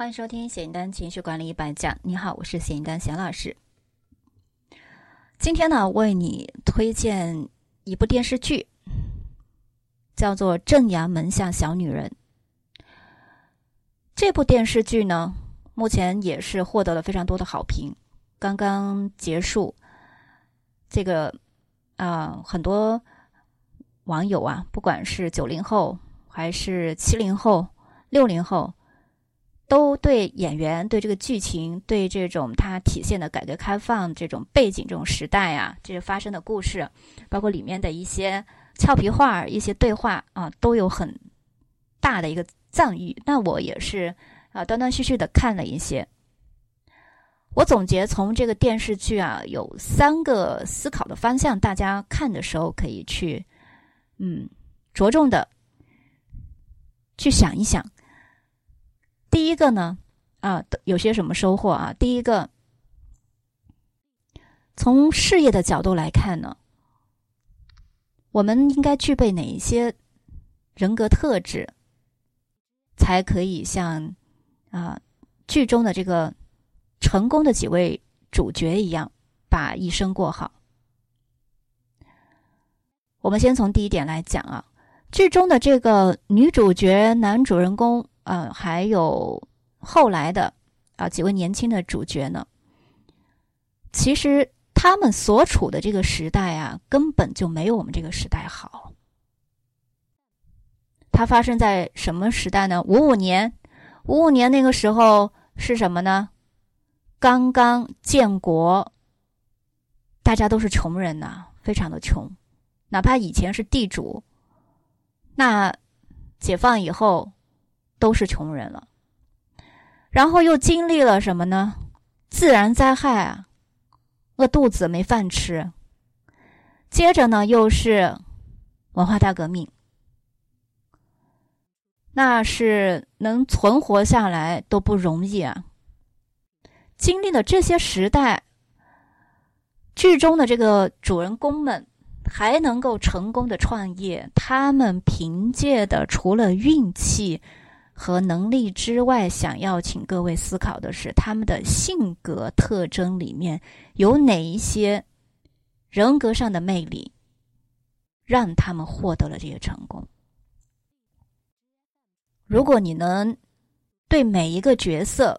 欢迎收听简单情绪管理一百讲。你好，我是简单贤老师。今天呢，为你推荐一部电视剧，叫做《正阳门下小女人》。这部电视剧呢，目前也是获得了非常多的好评。刚刚结束，这个啊，很多网友啊，不管是九零后还是七零后、六零后。都对演员、对这个剧情、对这种它体现的改革开放这种背景、这种时代啊，这个发生的故事，包括里面的一些俏皮话、一些对话啊，都有很大的一个赞誉。那我也是啊，断断续续的看了一些。我总结从这个电视剧啊，有三个思考的方向，大家看的时候可以去嗯着重的去想一想。第一个呢，啊，有些什么收获啊？第一个，从事业的角度来看呢，我们应该具备哪一些人格特质，才可以像啊剧中的这个成功的几位主角一样，把一生过好？我们先从第一点来讲啊，剧中的这个女主角、男主人公。嗯，还有后来的啊几位年轻的主角呢。其实他们所处的这个时代啊，根本就没有我们这个时代好。它发生在什么时代呢？五五年，五五年那个时候是什么呢？刚刚建国，大家都是穷人呐，非常的穷，哪怕以前是地主，那解放以后。都是穷人了，然后又经历了什么呢？自然灾害啊，饿肚子没饭吃。接着呢，又是文化大革命，那是能存活下来都不容易啊。经历了这些时代，剧中的这个主人公们还能够成功的创业，他们凭借的除了运气。和能力之外，想要请各位思考的是，他们的性格特征里面有哪一些人格上的魅力，让他们获得了这些成功。如果你能对每一个角色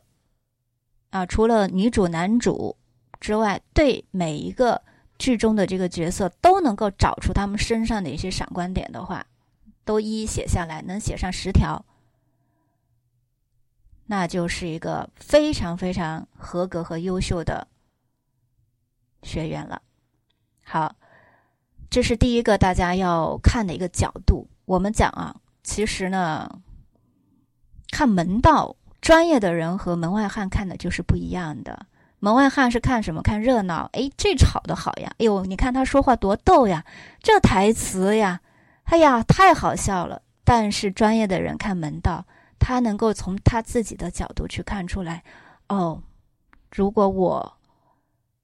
啊，除了女主、男主之外，对每一个剧中的这个角色都能够找出他们身上的一些闪光点的话，都一一写下来，能写上十条。那就是一个非常非常合格和优秀的学员了。好，这是第一个大家要看的一个角度。我们讲啊，其实呢，看门道，专业的人和门外汉看的就是不一样的。门外汉是看什么？看热闹。哎，这吵的好呀！哎呦，你看他说话多逗呀！这台词呀，哎呀，太好笑了。但是专业的人看门道。他能够从他自己的角度去看出来，哦，如果我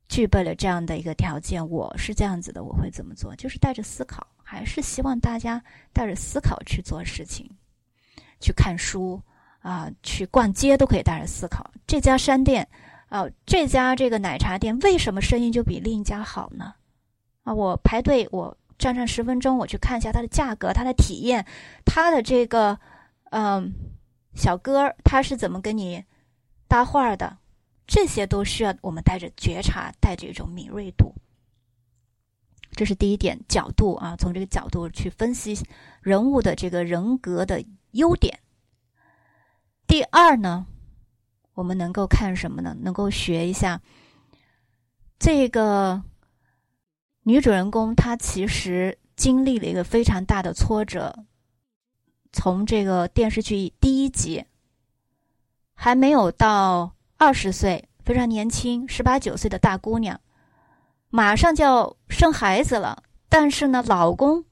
具备了这样的一个条件，我是这样子的，我会怎么做？就是带着思考，还是希望大家带着思考去做事情，去看书啊，去逛街都可以带着思考。这家商店啊，这家这个奶茶店为什么生意就比另一家好呢？啊，我排队，我站上十分钟，我去看一下它的价格、它的体验、它的这个，嗯。小哥他是怎么跟你搭话的？这些都需要我们带着觉察，带着一种敏锐度。这是第一点角度啊，从这个角度去分析人物的这个人格的优点。第二呢，我们能够看什么呢？能够学一下这个女主人公，她其实经历了一个非常大的挫折。从这个电视剧第一集，还没有到二十岁，非常年轻，十八九岁的大姑娘，马上就要生孩子了。但是呢，老公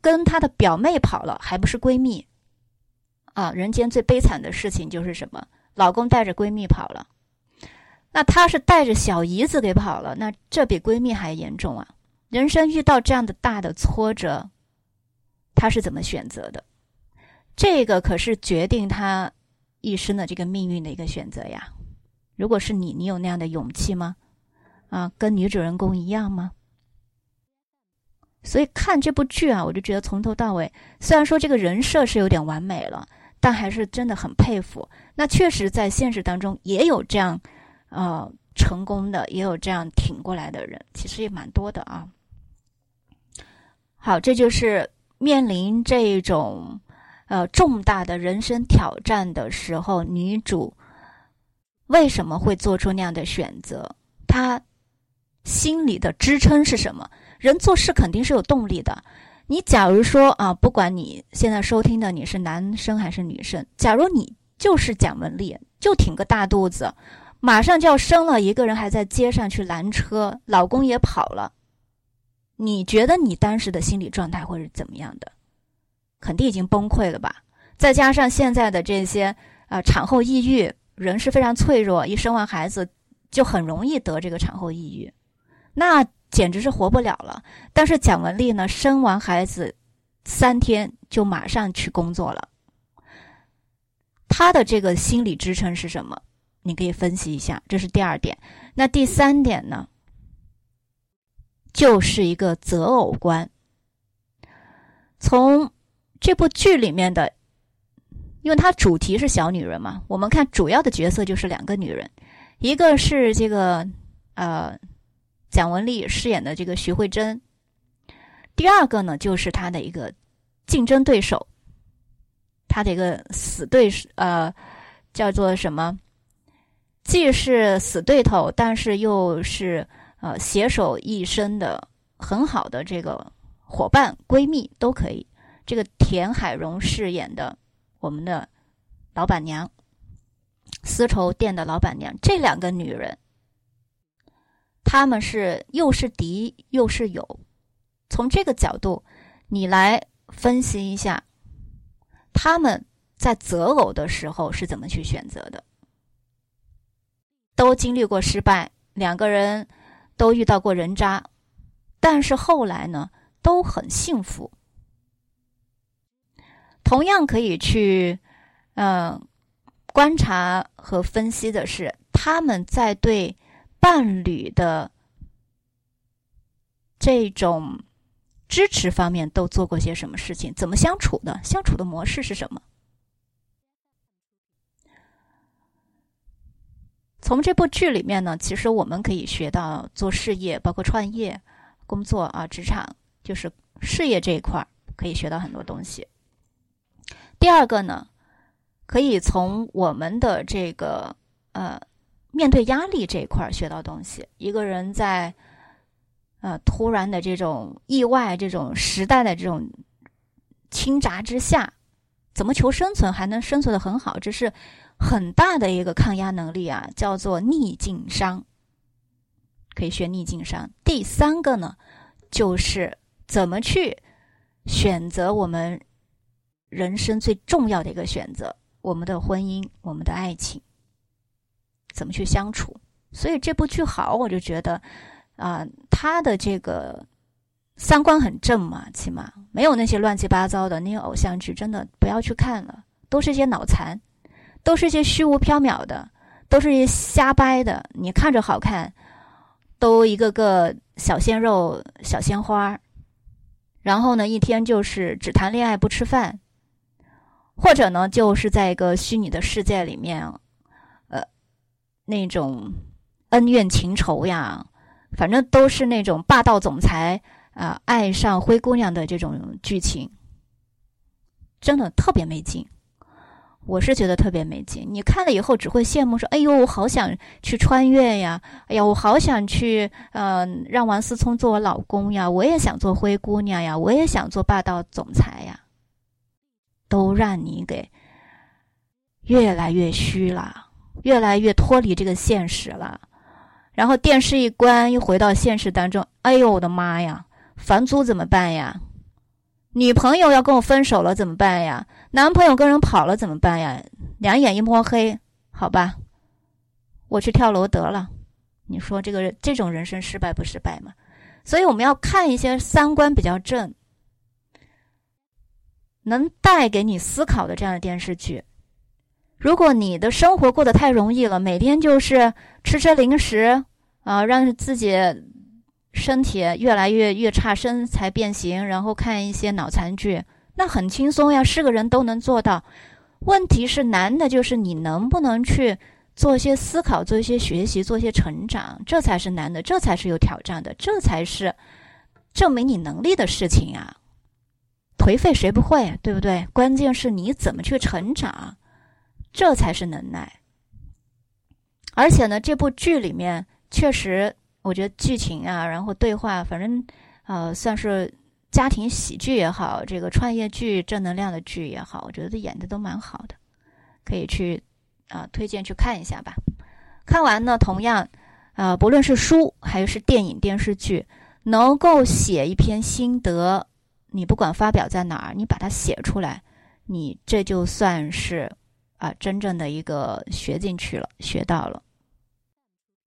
跟她的表妹跑了，还不是闺蜜啊！人间最悲惨的事情就是什么？老公带着闺蜜跑了，那她是带着小姨子给跑了，那这比闺蜜还严重啊！人生遇到这样的大的挫折。他是怎么选择的？这个可是决定他一生的这个命运的一个选择呀。如果是你，你有那样的勇气吗？啊，跟女主人公一样吗？所以看这部剧啊，我就觉得从头到尾，虽然说这个人设是有点完美了，但还是真的很佩服。那确实在现实当中也有这样，呃，成功的，也有这样挺过来的人，其实也蛮多的啊。好，这就是面临这种呃重大的人生挑战的时候，女主为什么会做出那样的选择？她心里的支撑是什么？人做事肯定是有动力的。你假如说啊，不管你现在收听的你是男生还是女生，假如你就是蒋雯丽，就挺个大肚子，马上就要生了，一个人还在街上去拦车，老公也跑了，你觉得你当时的心理状态会是怎么样的？肯定已经崩溃了吧？再加上现在的这些啊，产后抑郁，人是非常脆弱，一生完孩子就很容易得这个产后抑郁，那简直是活不了了。但是蒋雯丽呢，生完孩子三天就马上去工作了。他的这个心理支撑是什么？你可以分析一下，这是第二点。那第三点呢，就是一个择偶观。从这部剧里面的，因为它主题是小女人嘛，我们看主要的角色就是两个女人，一个是这个呃蒋雯丽饰演的这个徐慧珍，第二个呢就是她的一个竞争对手。他的一个死对，呃，叫做什么？既是死对头，但是又是呃携手一生的很好的这个伙伴、闺蜜都可以。这个田海蓉饰演的我们的老板娘，丝绸店的老板娘，这两个女人，她们是又是敌又是友。从这个角度，你来分析一下。他们在择偶的时候是怎么去选择的？都经历过失败，两个人都遇到过人渣，但是后来呢，都很幸福。同样可以去，嗯，观察和分析的是，他们在对伴侣的这种。支持方面都做过些什么事情？怎么相处的？相处的模式是什么？从这部剧里面呢，其实我们可以学到做事业，包括创业、工作啊，职场就是事业这一块可以学到很多东西。第二个呢，可以从我们的这个呃面对压力这一块学到东西。一个人在。呃，突然的这种意外，这种时代的这种倾轧之下，怎么求生存还能生存的很好？这是很大的一个抗压能力啊，叫做逆境商，可以学逆境商。第三个呢，就是怎么去选择我们人生最重要的一个选择——我们的婚姻、我们的爱情，怎么去相处？所以这部剧好，我就觉得。啊，他的这个三观很正嘛，起码没有那些乱七八糟的那些偶像剧，真的不要去看了，都是一些脑残，都是一些虚无缥缈的，都是一些瞎掰的。你看着好看，都一个个小鲜肉、小鲜花，然后呢，一天就是只谈恋爱不吃饭，或者呢，就是在一个虚拟的世界里面，呃，那种恩怨情仇呀。反正都是那种霸道总裁啊，爱上灰姑娘的这种剧情，真的特别没劲。我是觉得特别没劲。你看了以后只会羡慕说：“哎呦，我好想去穿越呀！哎呀，我好想去，嗯，让王思聪做我老公呀！我也想做灰姑娘呀！我也想做霸道总裁呀！”都让你给越来越虚了，越来越脱离这个现实了。然后电视一关，又回到现实当中。哎呦，我的妈呀！房租怎么办呀？女朋友要跟我分手了怎么办呀？男朋友跟人跑了怎么办呀？两眼一摸黑，好吧，我去跳楼得了。你说这个这种人生失败不失败吗？所以我们要看一些三观比较正、能带给你思考的这样的电视剧。如果你的生活过得太容易了，每天就是吃吃零食啊，让自己身体越来越越差，身材变形，然后看一些脑残剧，那很轻松呀，是个人都能做到。问题是难的就是你能不能去做些思考，做一些学习，做一些成长，这才是难的，这才是有挑战的，这才是证明你能力的事情啊。颓废谁不会，对不对？关键是你怎么去成长。这才是能耐，而且呢，这部剧里面确实，我觉得剧情啊，然后对话，反正，呃，算是家庭喜剧也好，这个创业剧、正能量的剧也好，我觉得演的都蛮好的，可以去啊推荐去看一下吧。看完呢，同样，啊，不论是书还是电影、电视剧，能够写一篇心得，你不管发表在哪儿，你把它写出来，你这就算是。啊，真正的一个学进去了，学到了。